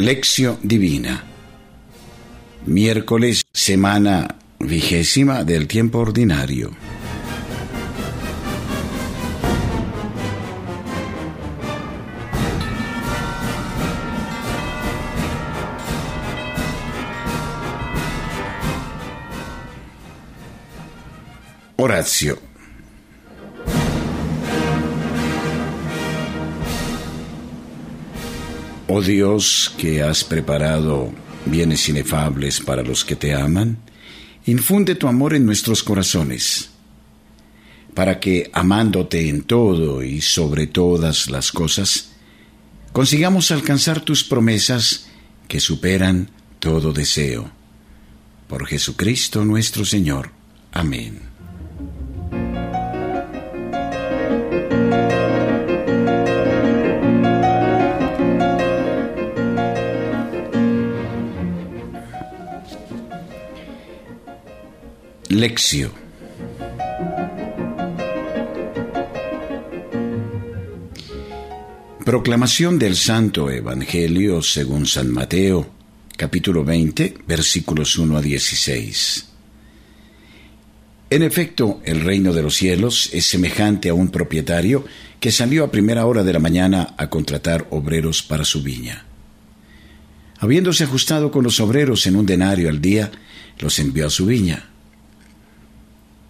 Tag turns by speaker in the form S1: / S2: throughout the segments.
S1: Lección Divina. Miércoles, semana vigésima del tiempo ordinario. Oh Dios, que has preparado bienes inefables para los que te aman, infunde tu amor en nuestros corazones, para que, amándote en todo y sobre todas las cosas, consigamos alcanzar tus promesas que superan todo deseo. Por Jesucristo nuestro Señor. Amén. Proclamación del Santo Evangelio según San Mateo, capítulo 20, versículos 1 a 16. En efecto, el reino de los cielos es semejante a un propietario que salió a primera hora de la mañana a contratar obreros para su viña. Habiéndose ajustado con los obreros en un denario al día, los envió a su viña.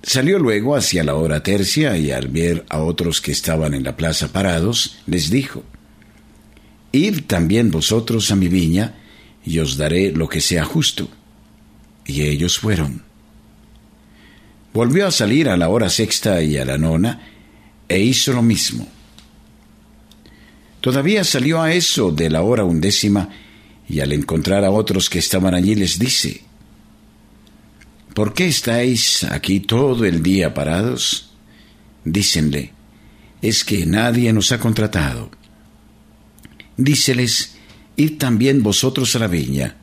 S1: Salió luego hacia la hora tercia y al ver a otros que estaban en la plaza parados, les dijo, Id también vosotros a mi viña, y os daré lo que sea justo. Y ellos fueron. Volvió a salir a la hora sexta y a la nona, e hizo lo mismo. Todavía salió a eso de la hora undécima, y al encontrar a otros que estaban allí les dice, ¿Por qué estáis aquí todo el día parados? Dícenle, es que nadie nos ha contratado. Díceles, id también vosotros a la viña.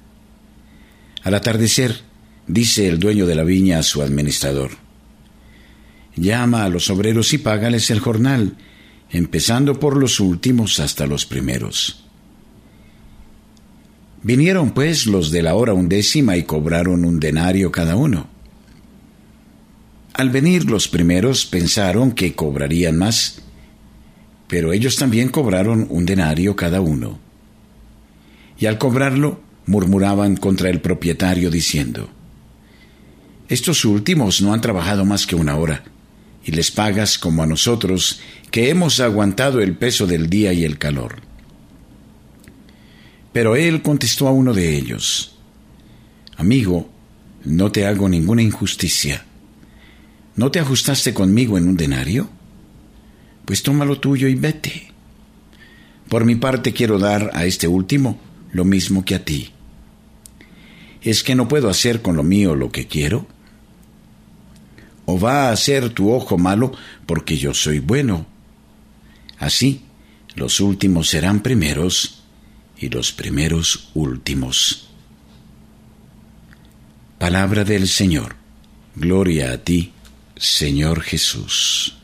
S1: Al atardecer, dice el dueño de la viña a su administrador, llama a los obreros y págales el jornal, empezando por los últimos hasta los primeros. Vinieron pues los de la hora undécima y cobraron un denario cada uno. Al venir los primeros pensaron que cobrarían más, pero ellos también cobraron un denario cada uno. Y al cobrarlo murmuraban contra el propietario diciendo, Estos últimos no han trabajado más que una hora, y les pagas como a nosotros, que hemos aguantado el peso del día y el calor. Pero él contestó a uno de ellos, Amigo, no te hago ninguna injusticia. ¿No te ajustaste conmigo en un denario? Pues toma lo tuyo y vete. Por mi parte quiero dar a este último lo mismo que a ti. ¿Es que no puedo hacer con lo mío lo que quiero? ¿O va a hacer tu ojo malo porque yo soy bueno? Así, los últimos serán primeros y los primeros últimos. Palabra del Señor. Gloria a ti, Señor Jesús.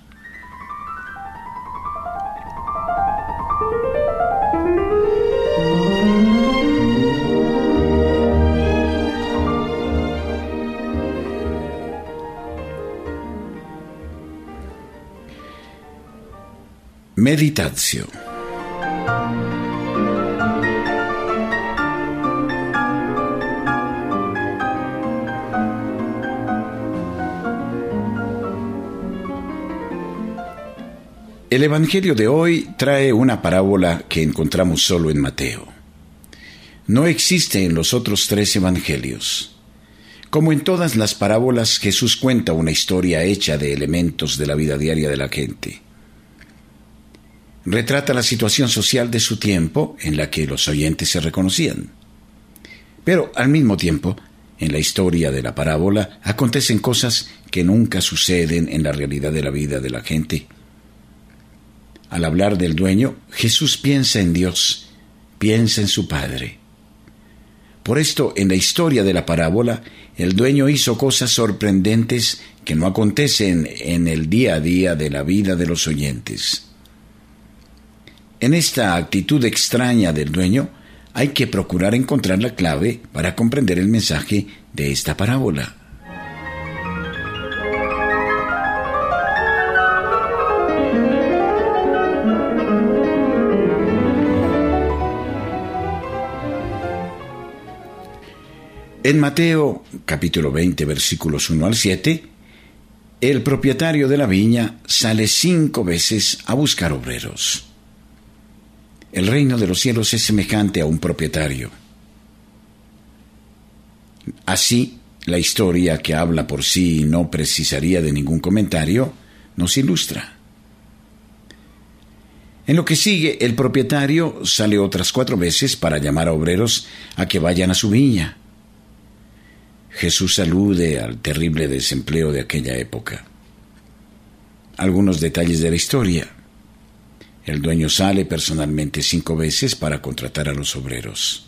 S1: El Evangelio de hoy trae una parábola que encontramos solo en Mateo. No existe en los otros tres Evangelios. Como en todas las parábolas, Jesús cuenta una historia hecha de elementos de la vida diaria de la gente. Retrata la situación social de su tiempo en la que los oyentes se reconocían. Pero al mismo tiempo, en la historia de la parábola acontecen cosas que nunca suceden en la realidad de la vida de la gente al hablar del dueño, Jesús piensa en Dios, piensa en su Padre. Por esto, en la historia de la parábola, el dueño hizo cosas sorprendentes que no acontecen en el día a día de la vida de los oyentes. En esta actitud extraña del dueño hay que procurar encontrar la clave para comprender el mensaje de esta parábola. En Mateo capítulo 20 versículos 1 al 7, el propietario de la viña sale cinco veces a buscar obreros. El reino de los cielos es semejante a un propietario. Así, la historia que habla por sí y no precisaría de ningún comentario, nos ilustra. En lo que sigue, el propietario sale otras cuatro veces para llamar a obreros a que vayan a su viña. Jesús alude al terrible desempleo de aquella época. Algunos detalles de la historia. El dueño sale personalmente cinco veces para contratar a los obreros.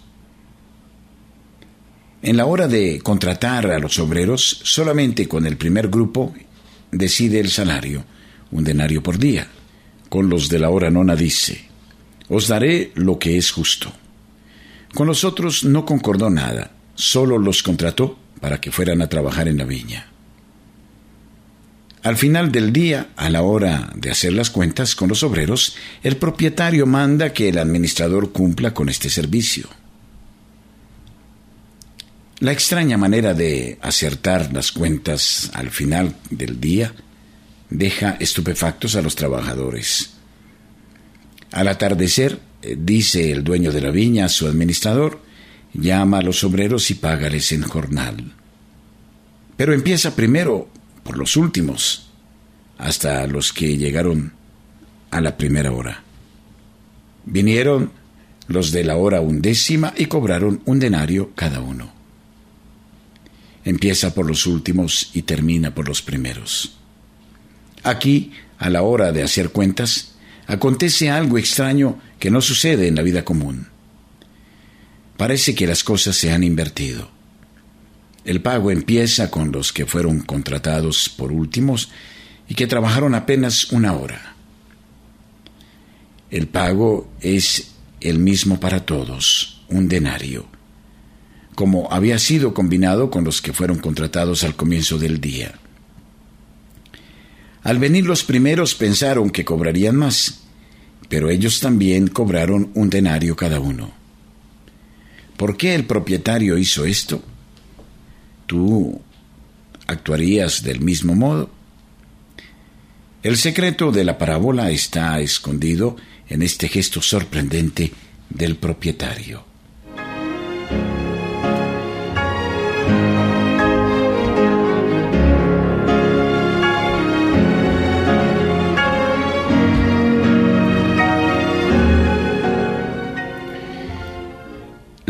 S1: En la hora de contratar a los obreros, solamente con el primer grupo decide el salario, un denario por día. Con los de la hora nona dice, os daré lo que es justo. Con los otros no concordó nada, solo los contrató para que fueran a trabajar en la viña. Al final del día, a la hora de hacer las cuentas con los obreros, el propietario manda que el administrador cumpla con este servicio. La extraña manera de acertar las cuentas al final del día deja estupefactos a los trabajadores. Al atardecer, eh, dice el dueño de la viña a su administrador, llama a los obreros y págales en jornal. Pero empieza primero por los últimos, hasta los que llegaron a la primera hora. Vinieron los de la hora undécima y cobraron un denario cada uno. Empieza por los últimos y termina por los primeros. Aquí, a la hora de hacer cuentas, acontece algo extraño que no sucede en la vida común. Parece que las cosas se han invertido. El pago empieza con los que fueron contratados por últimos y que trabajaron apenas una hora. El pago es el mismo para todos, un denario, como había sido combinado con los que fueron contratados al comienzo del día. Al venir los primeros pensaron que cobrarían más, pero ellos también cobraron un denario cada uno. ¿Por qué el propietario hizo esto? ¿Tú actuarías del mismo modo? El secreto de la parábola está escondido en este gesto sorprendente del propietario.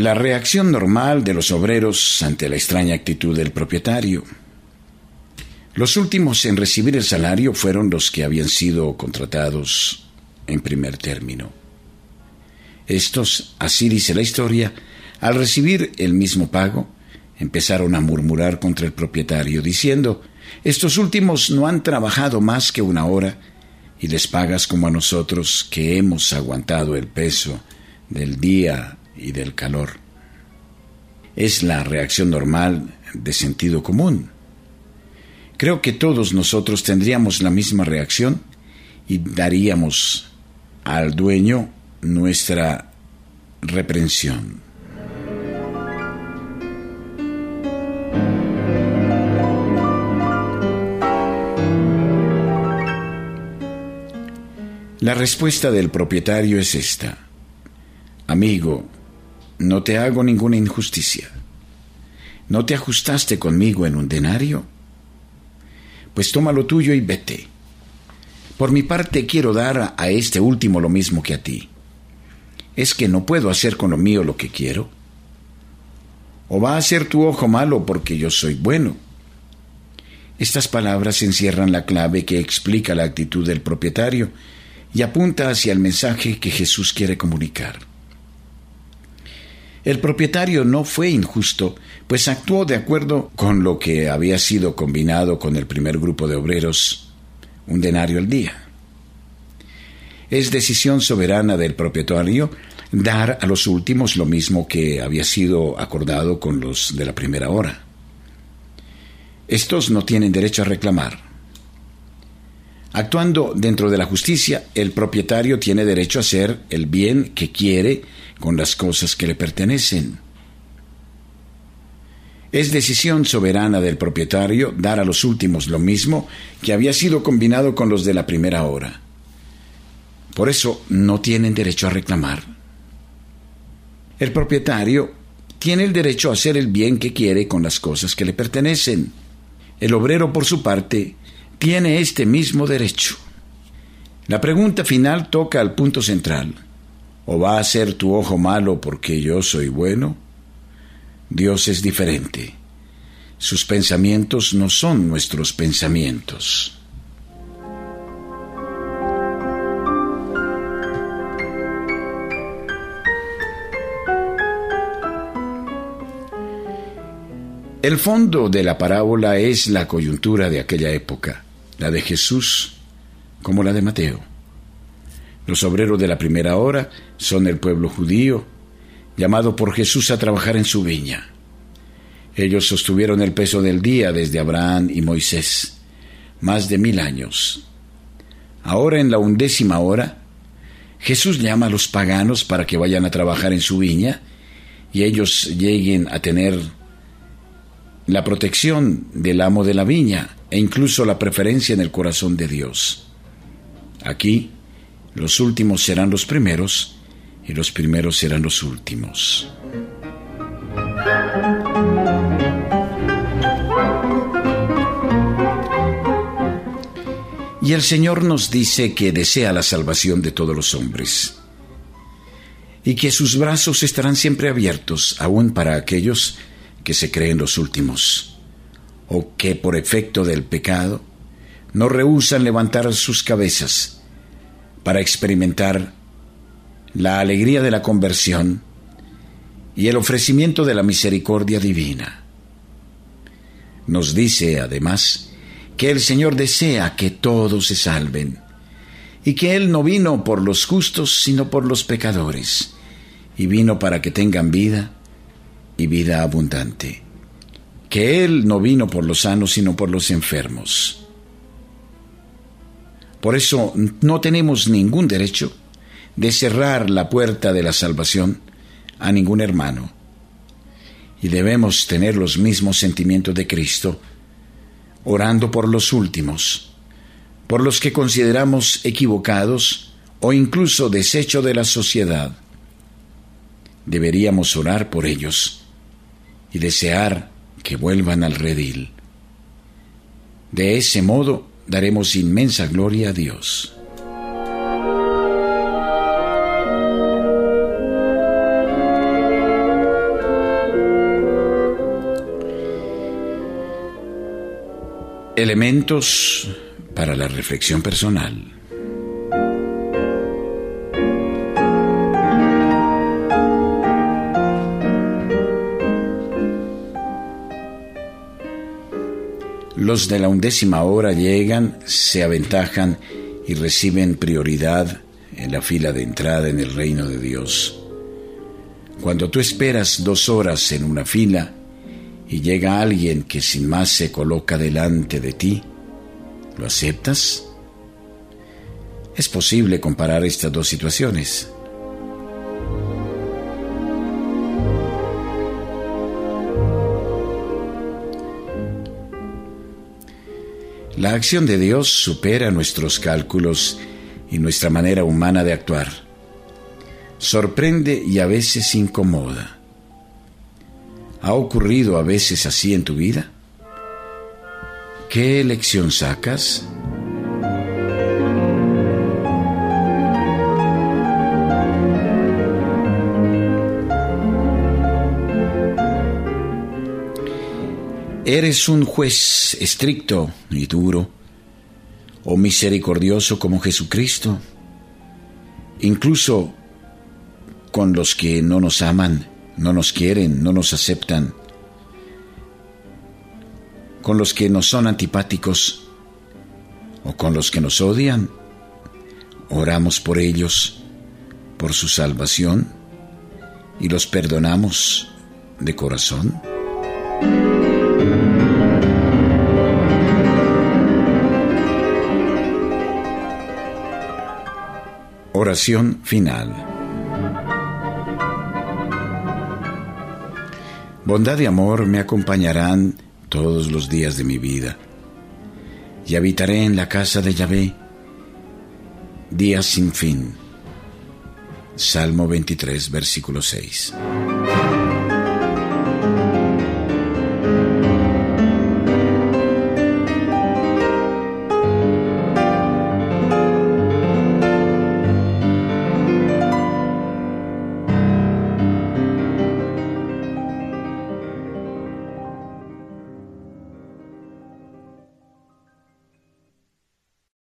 S1: La reacción normal de los obreros ante la extraña actitud del propietario. Los últimos en recibir el salario fueron los que habían sido contratados en primer término. Estos, así dice la historia, al recibir el mismo pago, empezaron a murmurar contra el propietario, diciendo, estos últimos no han trabajado más que una hora y les pagas como a nosotros que hemos aguantado el peso del día y del calor. Es la reacción normal de sentido común. Creo que todos nosotros tendríamos la misma reacción y daríamos al dueño nuestra reprensión. La respuesta del propietario es esta. Amigo, no te hago ninguna injusticia. ¿No te ajustaste conmigo en un denario? Pues toma lo tuyo y vete. Por mi parte quiero dar a este último lo mismo que a ti. ¿Es que no puedo hacer con lo mío lo que quiero? ¿O va a ser tu ojo malo porque yo soy bueno? Estas palabras encierran la clave que explica la actitud del propietario y apunta hacia el mensaje que Jesús quiere comunicar. El propietario no fue injusto, pues actuó de acuerdo con lo que había sido combinado con el primer grupo de obreros, un denario al día. Es decisión soberana del propietario dar a los últimos lo mismo que había sido acordado con los de la primera hora. Estos no tienen derecho a reclamar. Actuando dentro de la justicia, el propietario tiene derecho a hacer el bien que quiere con las cosas que le pertenecen. Es decisión soberana del propietario dar a los últimos lo mismo que había sido combinado con los de la primera hora. Por eso no tienen derecho a reclamar. El propietario tiene el derecho a hacer el bien que quiere con las cosas que le pertenecen. El obrero, por su parte, tiene este mismo derecho. La pregunta final toca al punto central. ¿O va a ser tu ojo malo porque yo soy bueno? Dios es diferente. Sus pensamientos no son nuestros pensamientos. El fondo de la parábola es la coyuntura de aquella época, la de Jesús como la de Mateo. Los obreros de la primera hora son el pueblo judío, llamado por Jesús a trabajar en su viña. Ellos sostuvieron el peso del día desde Abraham y Moisés, más de mil años. Ahora en la undécima hora, Jesús llama a los paganos para que vayan a trabajar en su viña y ellos lleguen a tener la protección del amo de la viña e incluso la preferencia en el corazón de Dios. Aquí, los últimos serán los primeros y los primeros serán los últimos. Y el Señor nos dice que desea la salvación de todos los hombres y que sus brazos estarán siempre abiertos aún para aquellos que se creen los últimos o que por efecto del pecado no rehusan levantar sus cabezas para experimentar la alegría de la conversión y el ofrecimiento de la misericordia divina. Nos dice además que el Señor desea que todos se salven y que Él no vino por los justos sino por los pecadores y vino para que tengan vida y vida abundante, que Él no vino por los sanos sino por los enfermos. Por eso no tenemos ningún derecho de cerrar la puerta de la salvación a ningún hermano. Y debemos tener los mismos sentimientos de Cristo, orando por los últimos, por los que consideramos equivocados o incluso desecho de la sociedad. Deberíamos orar por ellos y desear que vuelvan al redil. De ese modo daremos inmensa gloria a Dios. Elementos para la reflexión personal. Los de la undécima hora llegan, se aventajan y reciben prioridad en la fila de entrada en el reino de Dios. Cuando tú esperas dos horas en una fila, y llega alguien que sin más se coloca delante de ti, ¿lo aceptas? Es posible comparar estas dos situaciones. La acción de Dios supera nuestros cálculos y nuestra manera humana de actuar. Sorprende y a veces incomoda. ¿Ha ocurrido a veces así en tu vida? ¿Qué lección sacas? ¿Eres un juez estricto y duro o misericordioso como Jesucristo? Incluso con los que no nos aman no nos quieren, no nos aceptan, con los que nos son antipáticos o con los que nos odian, oramos por ellos, por su salvación. y los perdonamos de corazón? Final. Bondad y amor me acompañarán todos los días de mi vida, y habitaré en la casa de Yahvé días sin fin. Salmo 23, versículo 6.